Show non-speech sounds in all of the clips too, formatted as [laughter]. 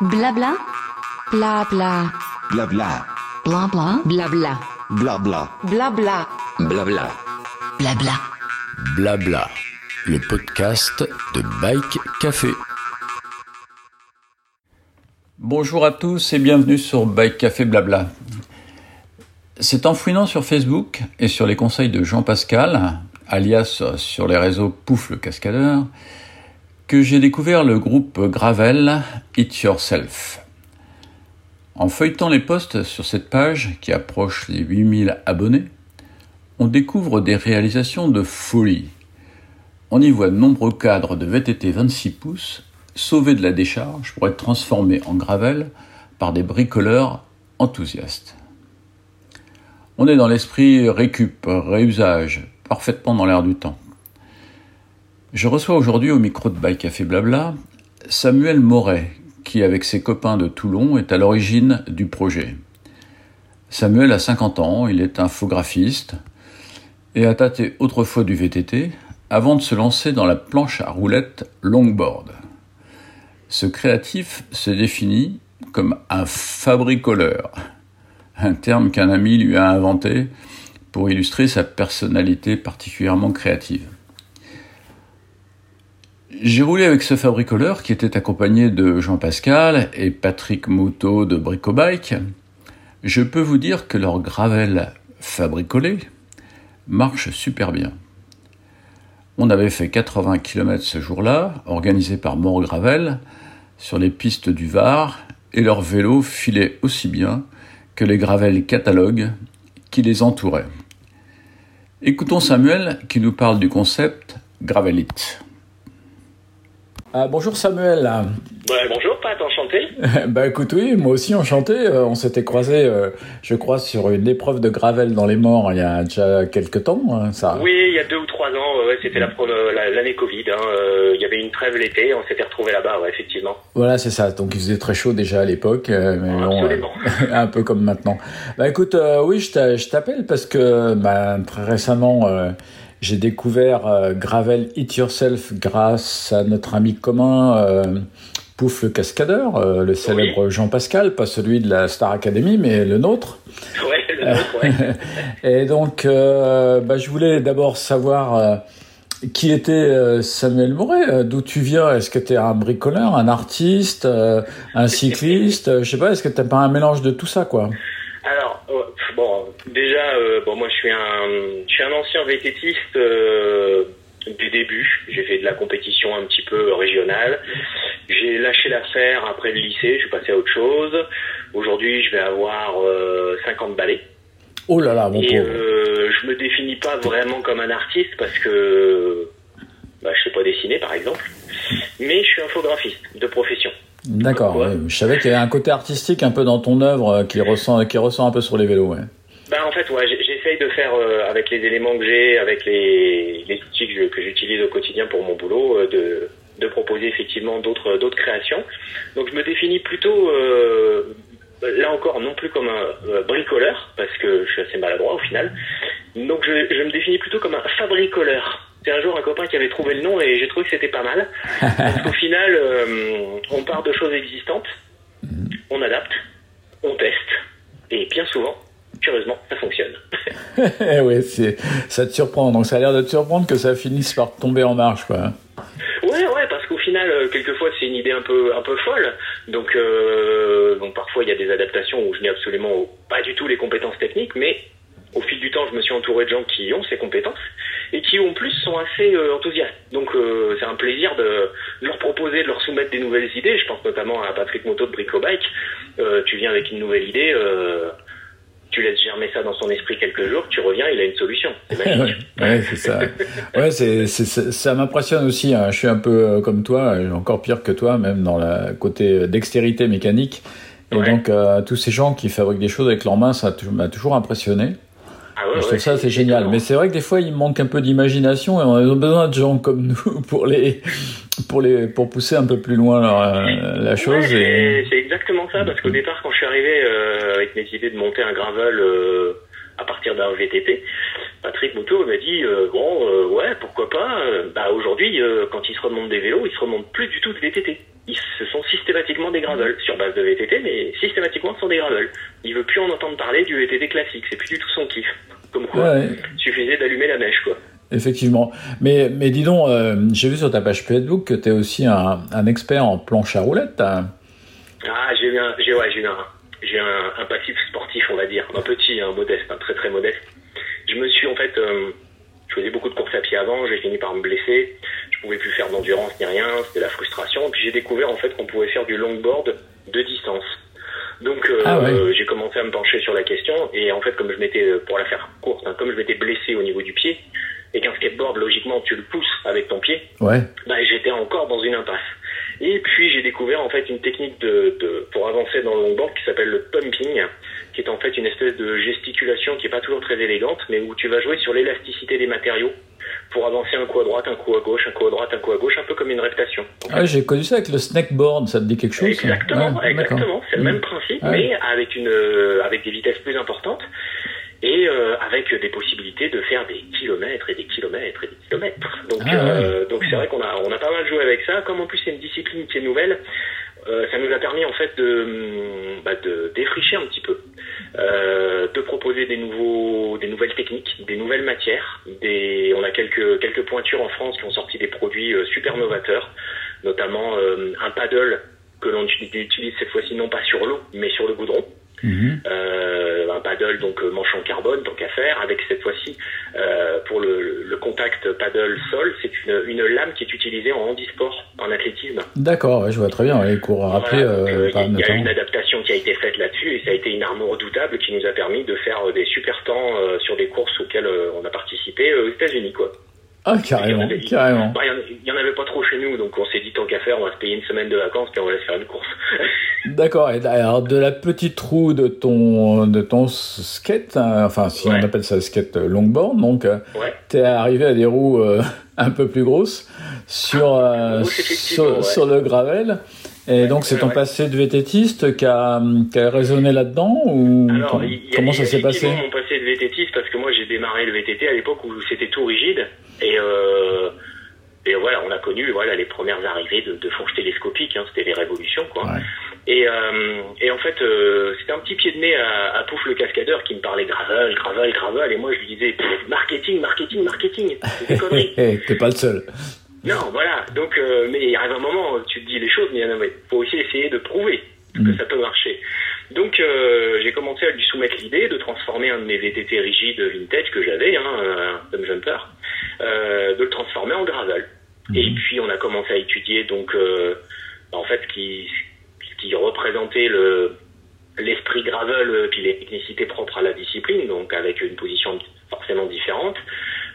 Blabla. Blabla. Blabla. Blabla. Blabla. Blabla. Blabla. Blabla. Blabla. Blabla. Le podcast de Bike Café. Bonjour à tous et bienvenue sur Bike Café Blabla. C'est en fouinant sur Facebook et sur les conseils de Jean Pascal, alias sur les réseaux Pouf le cascadeur, que j'ai découvert le groupe Gravel It Yourself. En feuilletant les posts sur cette page qui approche les 8000 abonnés, on découvre des réalisations de folie. On y voit de nombreux cadres de VTT 26 pouces sauvés de la décharge pour être transformés en gravel par des bricoleurs enthousiastes. On est dans l'esprit récup, réusage, parfaitement dans l'air du temps. Je reçois aujourd'hui au micro de Bike Café Blabla Samuel Moret, qui avec ses copains de Toulon est à l'origine du projet. Samuel a 50 ans, il est infographiste et a tâté autrefois du VTT avant de se lancer dans la planche à roulettes longboard. Ce créatif se définit comme un fabricoleur, un terme qu'un ami lui a inventé pour illustrer sa personnalité particulièrement créative. J'ai roulé avec ce fabricoleur qui était accompagné de Jean Pascal et Patrick Moutot de Bricobike. Je peux vous dire que leur gravel fabricolé marche super bien. On avait fait 80 km ce jour-là, organisé par Mort Gravel, sur les pistes du Var, et leur vélo filait aussi bien que les gravels catalogues qui les entouraient. Écoutons Samuel qui nous parle du concept Gravelite. Ah, bonjour Samuel. Ouais, bonjour Pat, enchanté. [laughs] bah écoute oui, moi aussi enchanté. Euh, on s'était croisé, euh, je crois, sur une épreuve de gravel dans les morts il y a déjà quelques temps, hein, ça. Oui, il y a deux ou trois ans, ouais, c'était la, l'année Covid. Hein, euh, il y avait une trêve l'été, on s'était retrouvé là-bas, ouais, effectivement. Voilà, c'est ça. Donc il faisait très chaud déjà à l'époque, mais [laughs] un peu comme maintenant. Bah écoute, oui, je t'appelle parce que bah, très récemment j'ai découvert euh, Gravel It Yourself grâce à notre ami commun euh, Pouf le cascadeur, euh, le célèbre Jean Pascal, pas celui de la Star Academy, mais le nôtre. Ouais, le nôtre, ouais. [laughs] Et donc, bah, je voulais d'abord savoir qui était Samuel Moret, d'où tu viens? Est-ce que tu es un bricoleur, un artiste, un [laughs] cycliste? Je sais pas, est-ce que tu pas un mélange de tout ça, quoi? Déjà, euh, bon, moi, je suis un, je suis un ancien vététiste euh, du début. J'ai fait de la compétition un petit peu régionale. J'ai lâché l'affaire après le lycée. Je suis passé à autre chose. Aujourd'hui, je vais avoir 50 euh, balais. Oh là là, mon Et je me définis pas vraiment comme un artiste parce que bah, je sais pas dessiner, par exemple. Mais je suis infographiste de profession. D'accord, je savais qu'il y avait un côté artistique un peu dans ton œuvre qui ressent, qui ressent un peu sur les vélos. Ouais. En fait, ouais, j'essaye de faire euh, avec les éléments que j'ai, avec les, les outils que j'utilise au quotidien pour mon boulot, euh, de, de proposer effectivement d'autres d'autres créations. Donc je me définis plutôt euh, là encore non plus comme un bricoleur parce que je suis assez maladroit au final. Donc je, je me définis plutôt comme un fabricoleur. C'est un jour un copain qui avait trouvé le nom et j'ai trouvé que c'était pas mal. Parce qu'au [laughs] final, on part de choses existantes, on adapte, on teste et bien souvent curieusement, ça fonctionne. [laughs] oui, c'est, ça te surprend. Donc ça a l'air de te surprendre que ça finisse par tomber en marche, quoi. Ouais, ouais, parce qu'au final, euh, quelquefois, c'est une idée un peu, un peu folle. Donc, euh, donc parfois, il y a des adaptations où je n'ai absolument pas du tout les compétences techniques, mais au fil du temps, je me suis entouré de gens qui ont ces compétences et qui, en plus, sont assez euh, enthousiastes. Donc, c'est un plaisir de, leur proposer, de leur soumettre des nouvelles idées. Je pense notamment à Patrick Moto de Bricobike. tu viens avec une nouvelle idée tu laisses germer ça dans son esprit quelques jours, tu reviens, il a une solution. [laughs] Ouais, c'est ça. Ouais, c'est, ça m'impressionne aussi. Hein. Je suis un peu euh, comme toi, encore pire que toi, même dans la côté dextérité mécanique. Et donc, euh, tous ces gens qui fabriquent des choses avec leurs mains, ça m'a toujours impressionné. Ah ouais, je trouve ça c'est génial. Mais c'est vrai que des fois il manque un peu d'imagination et on a besoin de gens comme nous [laughs] pour les pour les pour pousser un peu plus loin la, la chose. c'est exactement ça parce qu'au départ quand je suis arrivé euh, avec mes idées de monter un gravel euh, à partir d'un VTT, Patrick Moutot m'a dit euh, bon ouais pourquoi pas. bah aujourd'hui quand il se remonte des vélos il se remonte plus du tout de VTT. Ils, ce sont systématiquement des gravels, sur base de VTT, mais systématiquement ce sont des gravels. Il veut plus en entendre parler du VTT classique, c'est plus du tout son kiff. Comme quoi, Ouais. il suffisait d'allumer la mèche, quoi. Effectivement. Mais, mais dis donc, euh, j'ai vu sur ta page Facebook que tu es aussi un, un expert en planche à roulettes. hein. Ah, j'ai un, j'ai, ouais, j'ai un, j'ai un, un passif sportif, on va dire, un petit, un modeste, un très très modeste. Je me suis en fait, euh, je faisais beaucoup de courses à pied avant, j'ai fini par me blesser, je pouvais plus faire d'endurance ni rien, c'était la frustration. Puis j'ai découvert en fait qu'on pouvait faire du longboard de distance. Donc euh, Ah ouais. j'ai commencé à me pencher sur la question et en fait comme je m'étais, euh, pour la faire courte, hein, comme je m'étais blessé au niveau du pied et qu'un skateboard logiquement tu le pousses avec ton pied, Ouais. bah, j'étais encore dans une impasse. Et puis j'ai découvert en fait une technique de, de pour avancer dans le longboard qui s'appelle le pumping, qui est en fait une espèce de gesticulation qui est pas toujours très élégante, mais où tu vas jouer sur l'élasticité des matériaux pour avancer un coup à droite, un coup à gauche, un coup à droite, un coup à gauche, un peu comme une reptation. Ah, j'ai connu ça avec le snackboard, ça te dit quelque chose Exactement, exactement. C'est le même Mm. principe, Ouais. mais avec une euh, avec des vitesses plus importantes et euh, avec des possibilités de faire des kilomètres et des kilomètres et des kilomètres. Donc Ah, euh, donc c'est vrai qu'on a on a pas mal joué avec ça. Comme en plus c'est une discipline qui est nouvelle, euh, ça nous a permis en fait de hum, bah, de défricher un petit peu, euh, de proposer des nouveaux des nouvelles techniques, des nouvelles matières. Des on a quelques quelques pointures en France qui ont sorti des produits euh, super novateurs, notamment euh, un paddle que l'on utilise cette fois-ci non pas sur l'eau, mais sur le goudron. Mhm. Euh, paddle donc euh, manche en carbone tant qu'à faire, avec cette fois-ci euh, pour le, le contact paddle sol, c'est une, une lame qui est utilisée en handisport, en athlétisme. D'accord, ouais, je vois très bien, les cours à rappeler, euh, il y a une adaptation qui a été faite là-dessus et ça a été une arme redoutable qui nous a permis de faire des super temps euh, sur des courses auxquelles on a participé aux États-Unis quoi. Ah, Il y en carrément, avait- carrément. Il y en- il y en avait pas trop chez nous, donc on s'est dit tant qu'à faire, on va se payer une semaine de vacances puis on va aller se faire une course. [laughs] D'accord, et alors de la petite roue de ton, de ton skate, hein, enfin si Ouais. on appelle ça skate longboard, donc euh, ouais. t'es arrivé à des roues euh, [laughs] un peu plus grosses sur, euh, ouais. sur le gravel. Et donc c'est ouais, ton passé de VTTiste qui a, qui a résonné là-dedans ou Alors, y comment ça y s'est passé effectivement mon passé de VTTiste parce que moi j'ai démarré le VTT à l'époque où c'était tout rigide et euh, et voilà on a connu voilà les premières arrivées de, de fourches télescopiques hein, c'était les révolutions quoi Ouais. et euh, et en fait euh, c'était un petit pied de nez à, à Pouf le cascadeur qui me parlait gravel gravel gravel et moi je lui disais marketing marketing marketing c'est [laughs] T'es pas le seul. Non, voilà. Donc, euh, mais il arrive un moment, tu te dis les choses, mais il faut aussi essayer de prouver que ça peut marcher. Donc, euh, j'ai commencé à lui soumettre l'idée de transformer un de mes VTT rigides vintage que j'avais, hein, un Tom Jumper, euh, de le transformer en gravel. Et puis, on a commencé à étudier donc, euh, en fait, ce qui, ce qui représentait le l'esprit gravel puis les technicités propres à la discipline, donc avec une position forcément différente,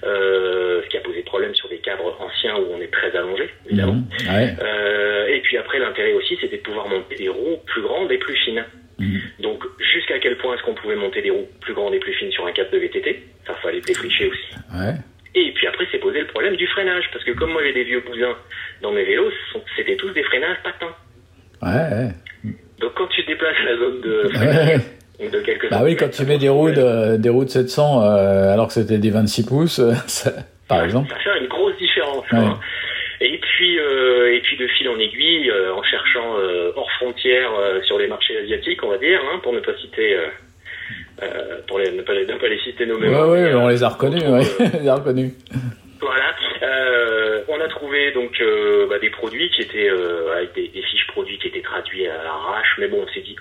euh, ce qui a posé problème sur des cadres anciens où on est très allongé, évidemment. Mhm. Ouais. Euh, et puis après, l'intérêt aussi, c'était de pouvoir monter des roues plus grandes et plus fines. Mhm. Donc, jusqu'à quel point est-ce qu'on pouvait monter des roues plus grandes et plus fines sur un cadre de VTT? Ça, fallait défricher aussi. Ouais. Et puis après, c'est posé le problème du freinage, parce que comme moi j'ai des vieux bousins dans mes vélos, c'était tous des freinages patins. Ouais, ouais. Donc quand tu déplaces la zone de freinage ouais. De quelques Bah oui, quand tu mets des roues de, des roues de 700 euh, alors que c'était des 26 pouces, euh, [laughs] ça- par exemple. Ça fait une grosse différence. Ouais. quoi. Et puis, euh, et puis de fil en aiguille, euh, en cherchant euh, hors frontières euh, sur les marchés asiatiques, on va dire, hein, pour ne pas citer, euh, euh, pour les, ne, pas les, ne pas les citer Ouais, nommément. ouais, mais, euh, on les a reconnus, on ouais. euh, [laughs] les a reconnus. Voilà. Euh, on a trouvé donc euh, bah, des produits qui étaient euh, avec des, des fiches produits qui étaient traduits à l'arrache, mais bon, on s'est dit,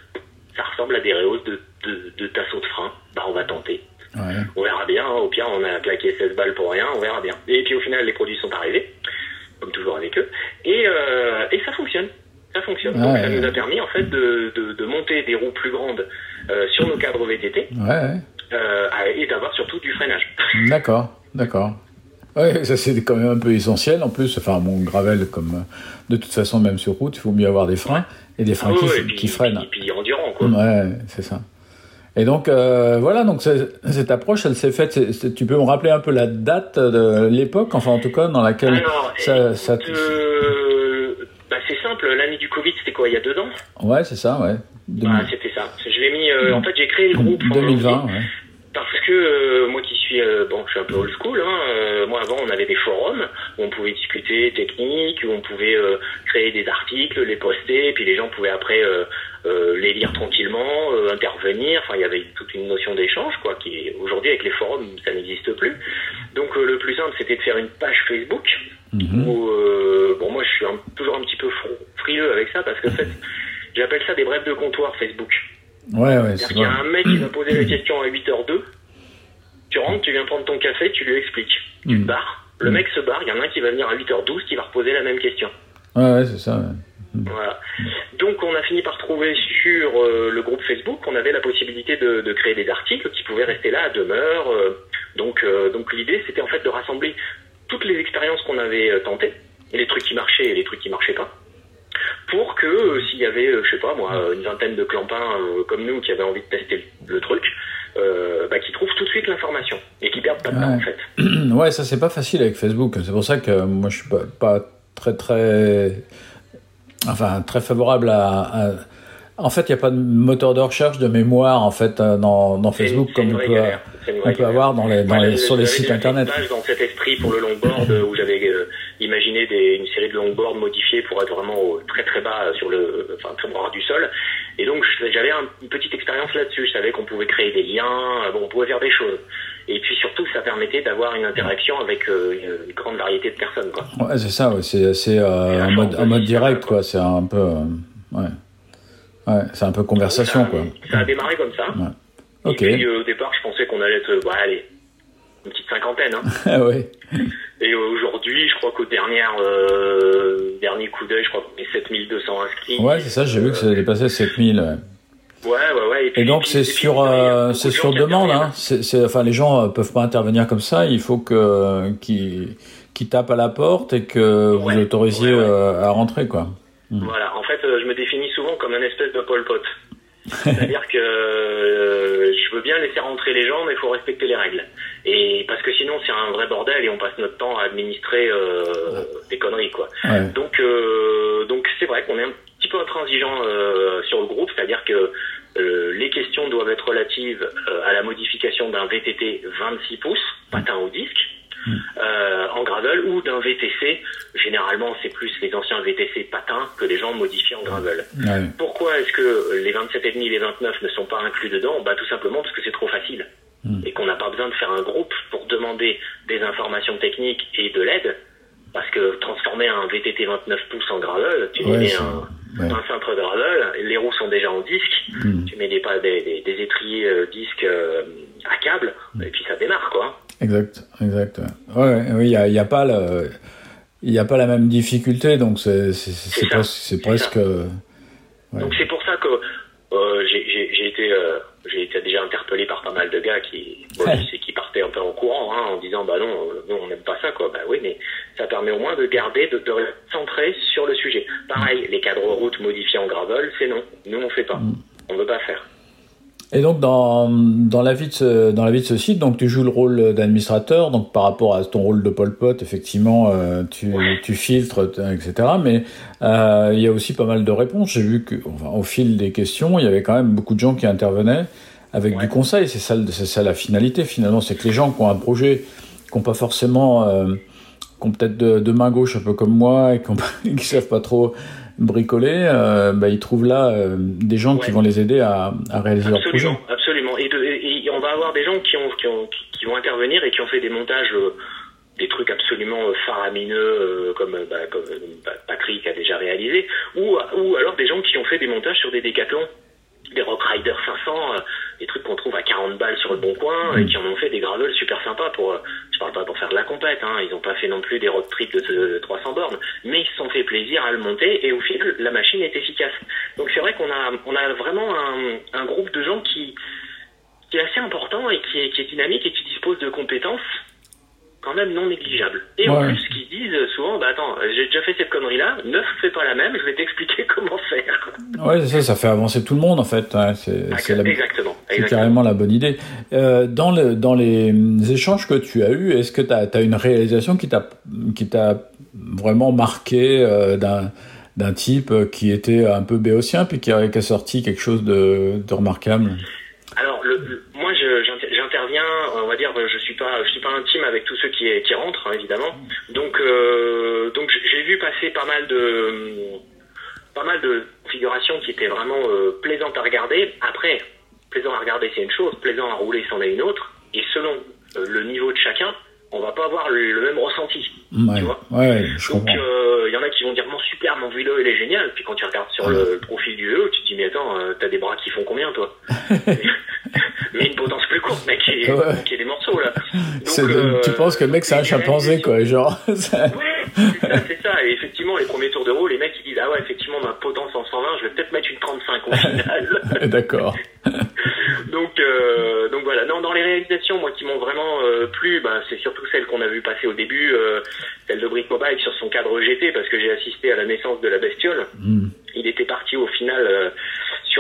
ça ressemble à des rehausses de, de, de tasseaux de frein. Bah, on va tenter. Ouais. On verra bien. hein. Au pire, on a claqué 16 balles pour rien. On verra bien. Et puis au final, les produits sont arrivés, comme toujours avec eux, et, euh, et ça fonctionne. Ça fonctionne. Donc ça nous a permis en fait de, de, de monter des roues plus grandes euh, sur nos cadres VTT ouais. euh, et d'avoir surtout du freinage. D'accord, d'accord. Ouais, ça c'est quand même un peu essentiel. En plus, enfin, mon gravel, comme de toute façon, même sur route, il faut mieux avoir des freins et des freins Ah qui, ouais, et puis, qui freinent. Et puis, endurant quoi. Ouais, c'est ça. Et donc, euh, voilà, donc cette approche, elle s'est faite. tu peux me rappeler un peu la date de l'époque, enfin, en tout cas, dans laquelle Alors, ça. ça euh, bah, c'est simple, l'année du Covid, c'était quoi, il y a deux ans? Ouais, c'est ça, ouais. Bah, C'était ça. Je l'ai mis, euh, en fait, j'ai créé le groupe en 2020, janvier ouais. Que euh, moi qui suis euh, bon, je suis un peu old school. Hein. Euh, moi, avant, on avait des forums où on pouvait discuter technique, où on pouvait euh, créer des articles, les poster, puis les gens pouvaient après les lire tranquillement, intervenir. Enfin, il y avait toute une notion d'échange, quoi. Qui aujourd'hui avec les forums, ça n'existe plus. Donc, le plus simple, c'était de faire une page Facebook. Mhm. Où, bon, moi, je suis un- toujours un petit peu fr- frileux avec ça parce que en fait, j'appelle ça des brèves de comptoir Facebook. Ouais, ouais, c'est qu'il y a un mec qui va poser la question à 8h02. Tu rentres, tu viens prendre ton café, tu lui expliques. Tu Mm. te barres. Le mec se barre, il y en a un qui va venir à 8h12 qui va reposer la même question. Ouais, ouais, c'est ça. ouais. Voilà. Donc on a fini par trouver sur euh, le groupe Facebook qu'on avait la possibilité de, de créer des articles qui pouvaient rester là à demeure. euh, donc euh, donc l'idée c'était en fait de rassembler toutes les expériences qu'on avait tentées, et les trucs qui marchaient et les trucs qui marchaient pas, pour que s'il y avait, je sais pas moi, une vingtaine de clampins comme nous qui avaient envie de tester le, le truc, euh, bah, qui trouvent tout de suite l'information et qui perdent pas de temps Ouais. en fait. [clears throat] Ouais, ça c'est pas facile avec Facebook. C'est pour ça que moi je suis pas, pas très très, enfin très favorable à. à- En fait, il n'y a pas de moteur de recherche de mémoire en fait euh, dans, Facebook comme on peut, galère. On peut avoir dans les, dans les, sur les sites internet. dans cet esprit pour le longboard euh, où j'avais euh, imaginé des, une série de longboards modifiés pour être vraiment au- très très bas sur le, enfin très bas du sol. Et donc j'avais un- une petite expérience là-dessus. Je savais qu'on pouvait créer des liens, euh, bon, on pouvait faire des choses. Et puis surtout, ça permettait d'avoir une interaction avec euh, une, grande variété de personnes. Quoi. Ouais, c'est ça. Ouais, c'est c'est euh, la en mode direct quoi. C'est un peu, euh, ouais, ouais, c'est un peu conversation ça, quoi. Ça a démarré comme ça. Et puis au départ, je pensais qu'on allait être, bah, allez, une petite cinquantaine. Hein. Ah [laughs] ouais. Et aujourd'hui, je crois qu'au dernier, euh, dernier coup d'œil, je crois qu'on est 7200 inscrits. Ouais, c'est ça. J'ai vu que ça a dépassé 7000. Ouais. Ouais, ouais, ouais. puis- Et donc c'est sur euh, c'est sur demande hein. C'est c'est- enfin les gens euh, peuvent pas intervenir comme ça, il faut que qu'ils qu'ils tapent à la porte et que vous ouais, ouais. euh, à rentrer quoi. Voilà, en fait, je me définis souvent comme un espèce de Pol Pot. [laughs] C'est-à-dire que euh, je veux bien laisser rentrer les gens, mais il faut respecter les règles. Et parce que sinon, c'est un vrai bordel et on passe notre temps à administrer euh, des conneries, quoi. Ouais. Donc, euh, donc c'est vrai qu'on est un petit peu intransigeant euh, sur le groupe, c'est-à-dire que euh, les questions doivent être relatives euh, à la modification d'un VTT 26 pouces, patin au disque, euh, en gravel, ou d'un VTC. Généralement, c'est plus les anciens VTC patins que les gens modifient en gravel. Ouais. Pourquoi est-ce que les 27,5 et les 29 ne sont pas inclus dedans? Bah tout simplement parce que c'est trop facile et qu'on n'a pas besoin de faire un groupe pour demander des informations techniques et de l'aide. Parce que transformer un VTT 29 pouces en gravel, tu Ouais, mets un, ouais. un cintre gravel, les roues sont déjà en disque, Mm. tu mets des, pas- des, des, étriers euh, disques euh, à câble, et puis ça démarre quoi. Exact, exact. Ouais, oui, il y a, y a pas le il y a pas la même difficulté donc c'est presque. Donc c'est pour ça que euh, j'ai- j'ai j'ai été, euh, j'ai été déjà interpellé par pas mal de gars qui, [laughs] Ouais. qui partaient un peu en courant hein, en disant bah non, euh, nous on n'aime pas ça quoi. Bah oui, mais ça permet au moins de garder, de, de centrer sur le sujet. Pareil, les cadres routes modifiés en gravel, c'est non. Nous on fait pas. Mm. On veut pas faire. Et donc dans, dans la vie de ce, dans la vie de ce site, donc tu joues le rôle d'administrateur, donc par rapport à ton rôle de Pol Pot, effectivement, euh, tu, tu filtres, etc. Mais euh, il y a aussi pas mal de réponses. J'ai vu que, enfin, au fil des questions, il y avait quand même beaucoup de gens qui intervenaient avec Ouais. du conseil. C'est ça, c'est ça la finalité finalement, c'est que les gens qui ont un projet, qui n'ont pas forcément, euh, qui ont peut-être de, de main gauche un peu comme moi et qui, [laughs] qui savent pas trop bricoler, euh, bah, ils trouvent là euh, des gens qui vont les aider à, à réaliser leur projet. Absolument, absolument. Et, de- et- et on va avoir des gens qui, ont, qui, ont, qui- vont intervenir et qui ont fait des montages, euh, des trucs absolument euh, faramineux, euh, comme, euh, bah, comme bah, Patrick a déjà réalisé, ou, ou alors des gens qui ont fait des montages sur des décathlons, des Rock Rider 500, euh, des trucs qu'on trouve à 40 balles sur le bon coin, et qui en ont fait des gravels super sympas pour, euh, je parle pas pour faire de la compète, hein, ils n'ont pas fait non plus des road trips de, de 300 bornes, mais ils se sont fait plaisir à le monter, et au final, la machine est efficace. Donc c'est vrai qu'on a, on a vraiment un, un groupe de gens qui, qui est assez important et qui est, qui est dynamique et qui dispose de compétences quand même non négligeables. Et en plus, qui disent souvent, bah attends, j'ai déjà fait cette connerie-là, ne fais pas la même, je vais t'expliquer [laughs] comment faire. Ouais, c'est ça, ça fait avancer tout le monde en fait. Ouais, c'est c'est la- Exactement. c'est carrément la bonne idée. Euh, dans, le, dans les échanges que tu as eus, est-ce que tu as, une réalisation qui t'a qui t'a vraiment marqué euh, d'un d'un type qui était un peu béotien puis qui a, qui a sorti quelque chose de, de remarquable? Alors, le, le- moi, je- j'inter- j'interviens, on va dire, d'ailleurs, je suis pas, je suis pas intime avec tous ceux qui, qui rentrent, hein, évidemment. Donc, euh, donc j'ai vu passer pas mal de, pas mal de configurations qui étaient vraiment euh, plaisantes à regarder. Après, plaisant à regarder, c'est une chose, plaisant à rouler, c'en est une autre. Et selon euh, le niveau de chacun, on va pas avoir le, le même ressenti. Ouais, tu vois ouais, je Donc, il y en a qui vont dire, mon super, mon vélo, il est génial. Puis quand tu regardes sur le, le profil du vélo, tu te dis, mais attends, t'as des bras qui font combien, toi [laughs] Mais une potence plus est, Ouais. est des morceaux, là. Donc, euh, tu penses que le mec c'est un les chimpanzé quoi, genre. ça- Ouais, c'est ça, c'est ça. Et effectivement, les premiers tours de roue, les mecs ils disent ah ouais, effectivement ma potence en 120, je vais peut-être mettre une 35 au final. [laughs] D'accord. [laughs] donc euh, donc voilà. Non, dans les réalisations, moi qui m'ont vraiment euh, plu, bah, c'est surtout celle qu'on a vu passer au début, euh, celle de Brick Mobile sur son cadre GT, parce que j'ai assisté à la naissance de la bestiole. Hmm. Il était parti au final euh,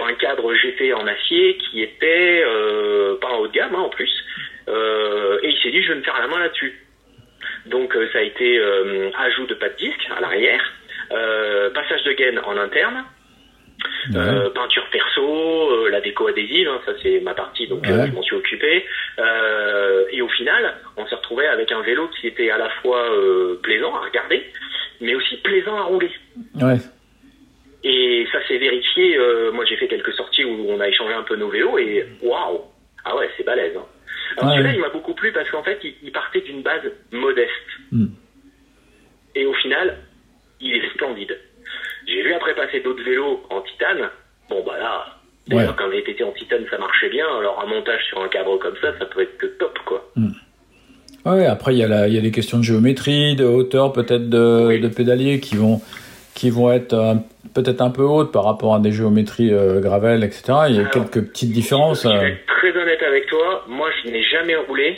sur un cadre GT en acier qui était euh, pas en haut de gamme hein, en plus, Euh, et il s'est dit je vais me faire la main là-dessus. Donc euh, ça a été euh, ajout de pas de disque à l'arrière, euh, passage de gaine en interne, euh, peinture perso, euh, la déco adhésive, hein, ça c'est ma partie, donc euh, Ouais. je m'en suis occupé. Euh, et au final, on s'est retrouvé avec un vélo qui était à la fois euh, plaisant à regarder, mais aussi plaisant à rouler. Ouais. Et ça s'est vérifié. euh, moi, j'ai fait quelques sorties où on a échangé un peu nos vélos et waouh, ah ouais, c'est balèze. Hein. Alors Ouais. celui-là, il m'a beaucoup plu parce qu'en fait, il, il partait d'une base modeste. Hmm. Et au final, il est splendide. J'ai vu après passer d'autres vélos en titane. Bon bah là, Ouais. déjà qu'un VTT en titane, ça marchait bien. Alors un montage sur un cadre comme ça, ça peut être que top quoi. Ouais, après il y, a la- il y a des questions de géométrie, de hauteur peut-être de, Oui. de pédalier qui vont, qui vont être euh, peut-être un peu hautes par rapport à des géométries euh, gravel, etc. Il y a Alors, quelques petites différences. Je vais euh. être très honnête avec toi. Moi, je n'ai jamais roulé.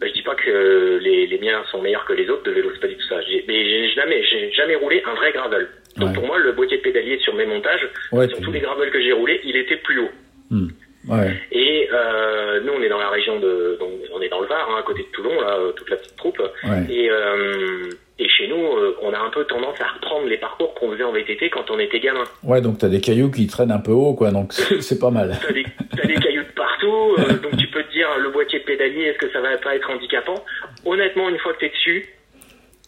Ben, Je dis pas que les, les miens sont meilleurs que les autres de vélo, c'est pas du tout ça. Mais j'ai jamais, j'ai jamais roulé un vrai gravel. Donc Ouais. pour moi, le boîtier de pédalier sur mes montages, Ouais, sur tous les gravels que j'ai roulés, il était plus haut. Hmm. Ouais. Et euh, nous, on est dans la région de, donc, on est dans le Var, hein, à côté de Toulon, là, euh, toute la petite troupe. Ouais. Et, euh, et chez nous, euh, on a un peu tendance à reprendre les parcours qu'on faisait en VTT quand on était gamin. Ouais, donc t'as des cailloux qui traînent un peu haut, quoi. Donc c'est pas mal. T'as des, des cailloux de partout, donc tu peux te dire le boîtier de pédalier, est-ce que ça va pas être handicapant? Honnêtement, une fois que t'es dessus,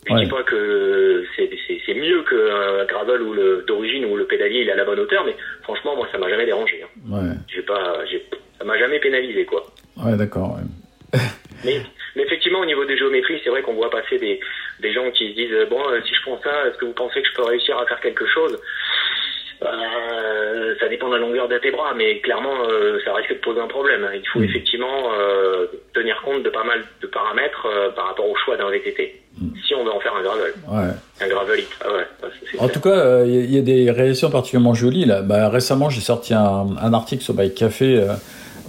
je Ouais. dis pas que c'est, c'est, c'est mieux qu'un gravel ou le, d'origine où le pédalier il est à la bonne hauteur, mais franchement, moi ça m'a jamais dérangé. Ouais. J'ai pas, j'ai, ça m'a jamais pénalisé quoi. Ouais, d'accord. ouais. [laughs] Mais, mais effectivement, au niveau des géométries, c'est vrai qu'on voit passer des, des gens qui se disent euh, bon, euh, si je prends ça, est-ce que vous pensez que je peux réussir à faire quelque chose? Euh, Ça dépend de la longueur de tes bras, mais clairement, euh, ça risque de poser un problème. Il faut Mm. effectivement euh, tenir compte de pas mal de paramètres par rapport au choix d'un VTT. Si on veut en faire un gravel, Ouais. un gravelite. Ah ouais, En tout cas, il y, a- des réalisations particulièrement jolies là. Bah, récemment, j'ai sorti un, un article sur Bike Café.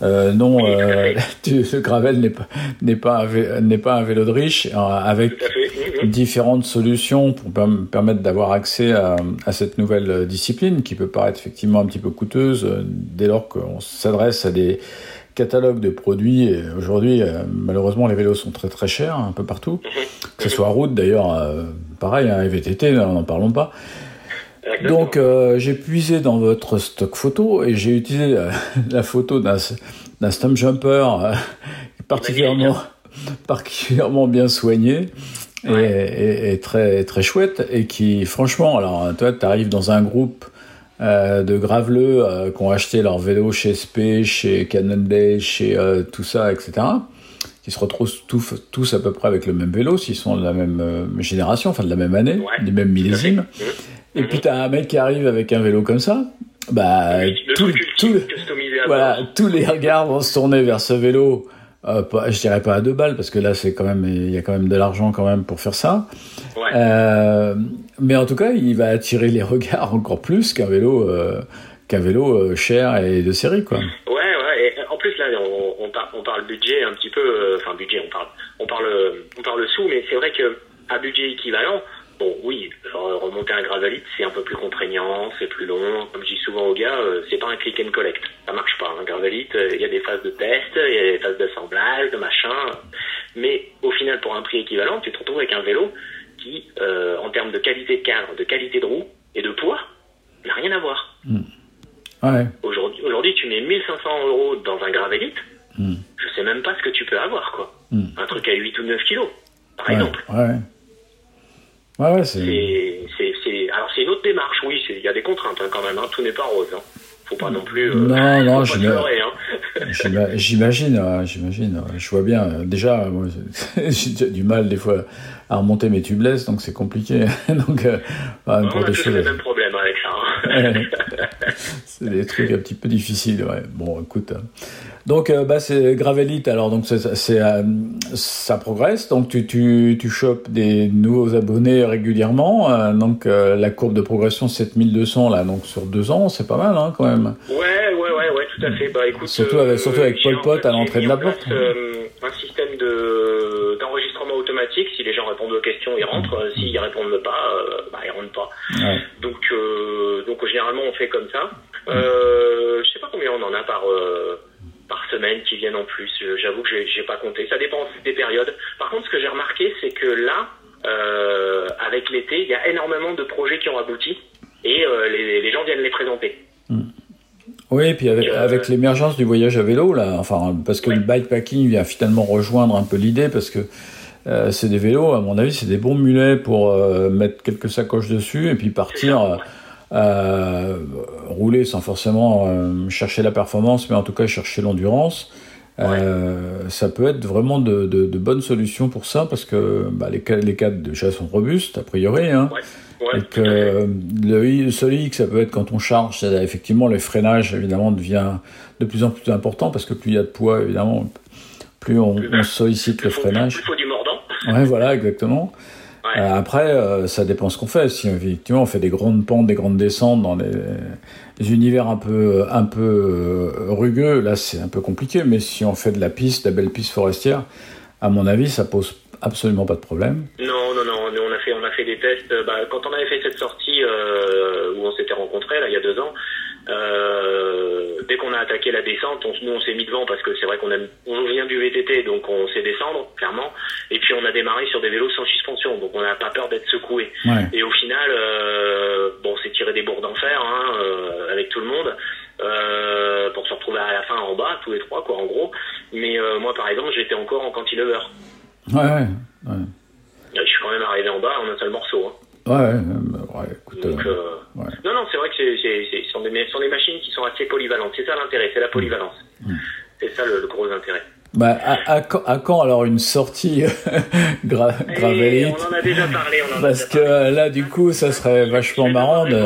Euh, non, Oui, euh, [laughs] le gravel n'est pas n'est pas un vé- n'est pas un vélo de riche, avec Mhm. différentes solutions pour perm- permettre d'avoir accès à, à cette nouvelle euh, discipline qui peut paraître effectivement un petit peu coûteuse euh, dès lors qu'on s'adresse à des catalogues de produits. Aujourd'hui, euh, malheureusement, les vélos sont très très chers un peu partout, que ce soit route d'ailleurs, pareil, hein, VTT, n'en parlons pas. Exactement. Donc euh, j'ai puisé dans votre stock photo et j'ai utilisé [laughs] la photo d'un d'un stump jumper euh, [laughs] particulièrement particulièrement bien soigné et, et- et très très chouette et qui franchement alors toi tu arrives dans un groupe euh, de graveleux euh, qui ont acheté leur vélo chez SP, chez Cannondale, chez euh, tout ça, etc. Qui se retrouvent tous, tous à peu près avec le même vélo, s'ils sont de la même euh, génération, enfin de la même année, Ouais. des mêmes millésimes. Et puis t'as un mec qui arrive avec un vélo comme ça, bah Oui, voilà, bord. tous les regards vont se tourner vers ce vélo. Euh, pas- je dirais pas à deux balles parce que là c'est quand même il y a quand même de l'argent quand même pour faire ça. Ouais. Euh, mais en tout cas, il va attirer les [laughs] regards encore plus qu'un vélo euh, qu'un vélo euh, cher et de série quoi. Ouais, ouais. Et en plus là, on, on, par- on parle budget un petit peu. euh, Enfin, budget, on parle, on parle, on parle sous, mais c'est vrai que à budget équivalent, bon, oui, re- remonter un gravelite, c'est un peu plus contraignant, c'est plus long. Comme je dis souvent aux gars, euh, c'est pas un click and collect. Ça marche pas. Un gravelite, euh, il y a des phases de test, il y a des phases d'assemblage, de machin. Mais au final, pour un prix équivalent, tu te retrouves avec un vélo qui, euh, en termes de qualité de cadre, de qualité de roue et de poids, n'a rien à voir. Ouais. Aujourd'hui, aujourd'hui, tu mets 1500 euros dans un gravelite, Hmm. je sais même pas ce que tu peux avoir, quoi. Hmm. Un truc à 8 ou 9 kilos, par Ouais, exemple. ouais. Ouais, c'est. Alors c'est une autre démarche, oui. Il y a des contraintes hein, quand même. Hein, tout n'est pas rose. Hein. Faut pas non plus. euh, Non, non, leurrer, hein. [laughs] J'ima- J'imagine, j'imagine. Je vois bien. Déjà, [laughs] moi, j'ai du mal des fois à remonter mes tubeless, donc c'est compliqué. [laughs] donc, euh, pour des choses. [laughs] c'est des trucs un petit peu difficiles, ouais. Bon, écoute. euh. Donc, euh, bah, c'est Gravelite, alors, donc, c'est, euh, ça progresse. Donc, tu, tu, tu chopes des nouveaux abonnés régulièrement. euh, donc, euh, la courbe de progression, 7200, là, donc, sur deux ans, c'est pas mal, hein, quand même. Ouais, ouais, ouais, ouais, tout à fait. Bah écoute, Surtout avec- surtout avec en Pot à l'entrée de la place, porte. euh, un système de d'enregistrement automatique. Si les gens répondent aux questions, ils rentrent. S'ils répondent pas, bah ils rentrent pas. Ouais. Donc, euh, donc généralement on fait comme ça. Euh, je sais pas combien on en a par euh, par semaine qui viennent en plus. J'avoue que j'ai pas compté. Ça dépend des périodes. Par contre, ce que j'ai remarqué, c'est que là, euh, avec l'été, il y a énormément de projets qui ont abouti et euh, les, les gens viennent les présenter. Oui, et puis avec, Euh, avec l'émergence du voyage à vélo, là, enfin, parce que Ouais. le bikepacking vient finalement rejoindre un peu l'idée, parce que euh, c'est des vélos, à mon avis, c'est des bons mulets pour euh, mettre quelques sacoches dessus et puis partir euh, rouler sans forcément chercher la performance, mais en tout cas chercher l'endurance. Ça peut être vraiment de, de, de bonnes solutions pour ça, parce que bah, les, les cadres déjà sont robustes, a priori. Hein. Ouais. Ouais, Et que le, hic, ça peut être quand on charge, effectivement le freinage évidemment devient de plus en plus important parce que plus il y a de poids évidemment, plus on, on sollicite le freinage. il faut du mordant. Ouais, [laughs] voilà, exactement. Ouais. Euh, après, euh, ça dépend ce qu'on fait. Si effectivement on fait des grandes pentes, des grandes descentes dans les, les univers un peu un peu euh, rugueux, là c'est un peu compliqué. Mais si on fait de la piste, de la belle piste forestière, à mon avis, ça pose absolument pas de problème. Non, non, non. On a fait, on a fait des tests. Bah, quand on avait fait cette sortie euh, où on s'était rencontrés là il y a deux ans, euh, dès qu'on a attaqué la descente, on, nous on s'est mis devant parce que c'est vrai qu'on aime, on vient du VTT, donc on sait descendre clairement. Et puis on a démarré sur des vélos sans suspension, donc on n'a pas peur d'être secoué. Ouais. Et au final, euh, bon, c'est tiré des bourres d'enfer hein, euh, avec tout le monde euh, pour se retrouver à la fin en bas, tous les trois, quoi, en gros. Mais moi, par exemple, j'étais encore en cantilever. Ouais, ouais, ouais. Je suis quand même arrivé en bas en un seul morceau. Hein. Ouais, euh, écoute, Donc, euh, euh, ouais. non, non, c'est vrai que ce sont, sont des machines qui sont assez polyvalentes. C'est ça l'intérêt, c'est la polyvalence. Mm. C'est ça le, le gros intérêt. Bah, à, à quand, à quand alors une sortie [laughs] gra Et Gravelite on en a déjà parlé. On en a Parce déjà que parlé. euh, là, du coup, ça serait vachement marrant. De...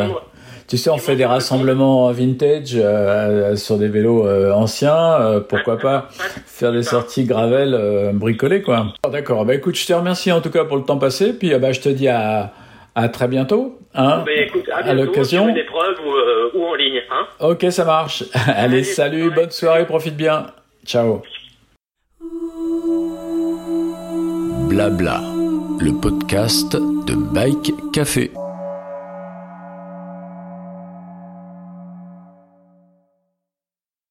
Tu sais, on fait des rassemblements vintage euh, sur des vélos euh, anciens. euh, pourquoi pas [laughs] faire des sorties gravel euh, bricolées, quoi. D'accord. Bah écoute, je te remercie en tout cas pour le temps passé. Puis, ah bah, je te dis à, à très bientôt. Hein, Ben, écoute, à, l'occasion. une épreuve ou, euh, ou en ligne. Hein Ok, ça marche. [laughs] Allez, Allez, salut, bonne bonne soirée, profite bien. Ciao. Blabla, le podcast de Bike Café.